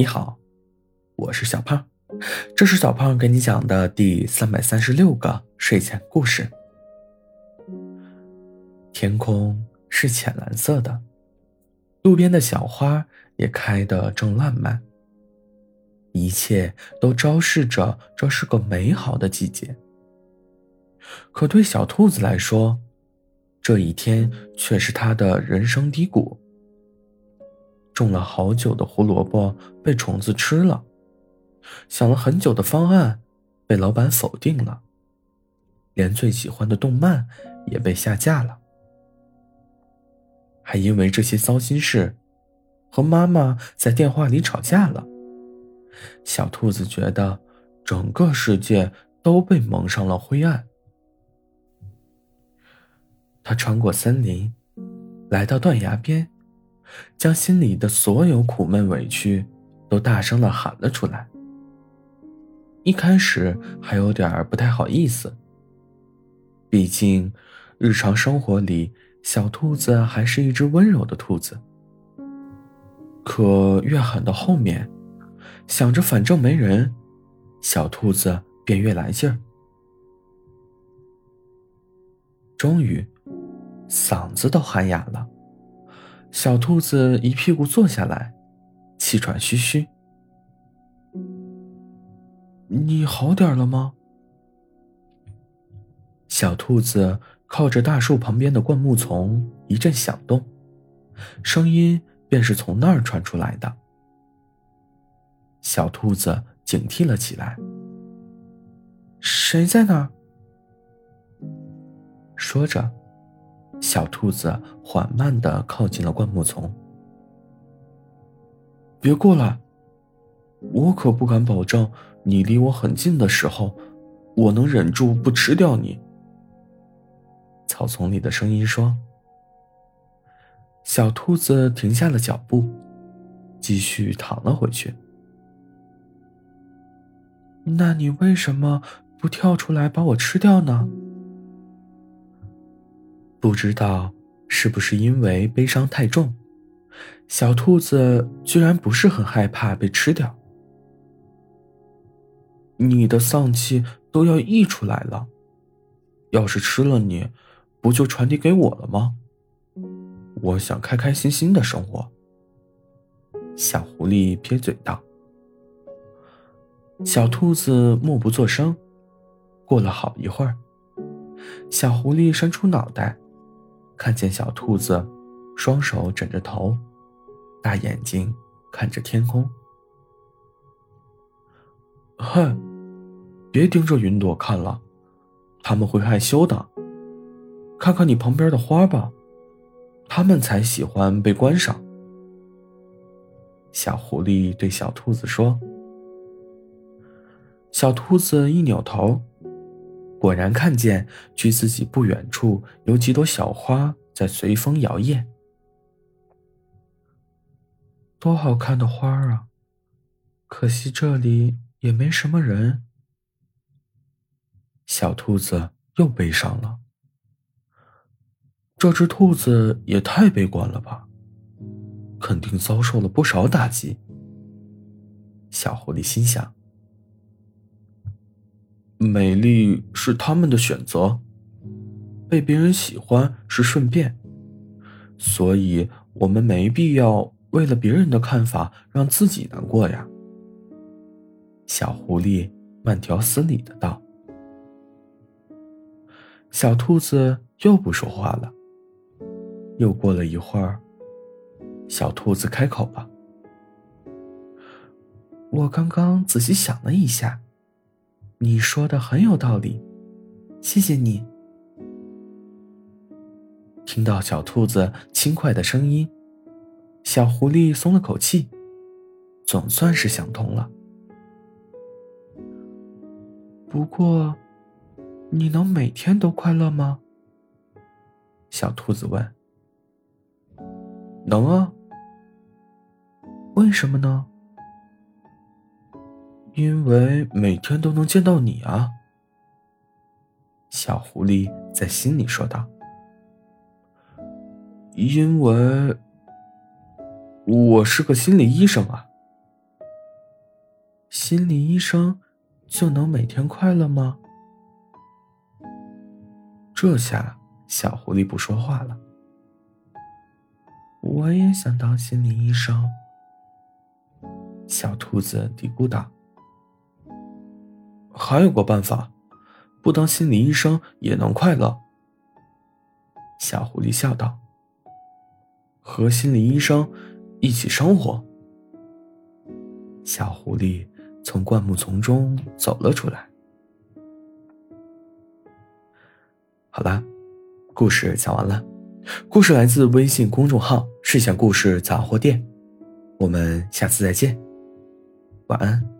你好，我是小胖，这是小胖给你讲的第三百三十六个睡前故事。天空是浅蓝色的，路边的小花也开得正烂漫，一切都昭示着这是个美好的季节。可对小兔子来说，这一天却是它的人生低谷。种了好久的胡萝卜被虫子吃了，想了很久的方案被老板否定了，连最喜欢的动漫也被下架了，还因为这些糟心事和妈妈在电话里吵架了。小兔子觉得整个世界都被蒙上了灰暗。它穿过森林，来到断崖边。将心里的所有苦闷委屈都大声的喊了出来。一开始还有点不太好意思，毕竟日常生活里小兔子还是一只温柔的兔子。可越喊到后面，想着反正没人，小兔子便越来劲儿。终于，嗓子都喊哑了。小兔子一屁股坐下来，气喘吁吁。你好点了吗？小兔子靠着大树旁边的灌木丛一阵响动，声音便是从那儿传出来的。小兔子警惕了起来。谁在那儿？说着。小兔子缓慢的靠近了灌木丛。别过来！我可不敢保证，你离我很近的时候，我能忍住不吃掉你。草丛里的声音说。小兔子停下了脚步，继续躺了回去。那你为什么不跳出来把我吃掉呢？不知道是不是因为悲伤太重，小兔子居然不是很害怕被吃掉。你的丧气都要溢出来了，要是吃了你，不就传递给我了吗？我想开开心心的生活。小狐狸撇嘴道。小兔子默不作声。过了好一会儿，小狐狸伸出脑袋。看见小兔子，双手枕着头，大眼睛看着天空。哼，别盯着云朵看了，他们会害羞的。看看你旁边的花吧，他们才喜欢被观赏。小狐狸对小兔子说。小兔子一扭头。果然看见距自己不远处有几朵小花在随风摇曳，多好看的花啊！可惜这里也没什么人。小兔子又悲伤了。这只兔子也太悲观了吧，肯定遭受了不少打击。小狐狸心想。美丽是他们的选择，被别人喜欢是顺便，所以我们没必要为了别人的看法让自己难过呀。小狐狸慢条斯理的道。小兔子又不说话了。又过了一会儿，小兔子开口了：“我刚刚仔细想了一下。”你说的很有道理，谢谢你。听到小兔子轻快的声音，小狐狸松了口气，总算是想通了。不过，你能每天都快乐吗？小兔子问。能啊。为什么呢？因为每天都能见到你啊，小狐狸在心里说道。因为我是个心理医生啊，心理医生就能每天快乐吗？这下小狐狸不说话了。我也想当心理医生。小兔子嘀咕道：“还有个办法，不当心理医生也能快乐。”小狐狸笑道：“和心理医生一起生活。”小狐狸从灌木丛中走了出来。好啦，故事讲完了。故事来自微信公众号“睡前故事杂货店”，我们下次再见。晚安。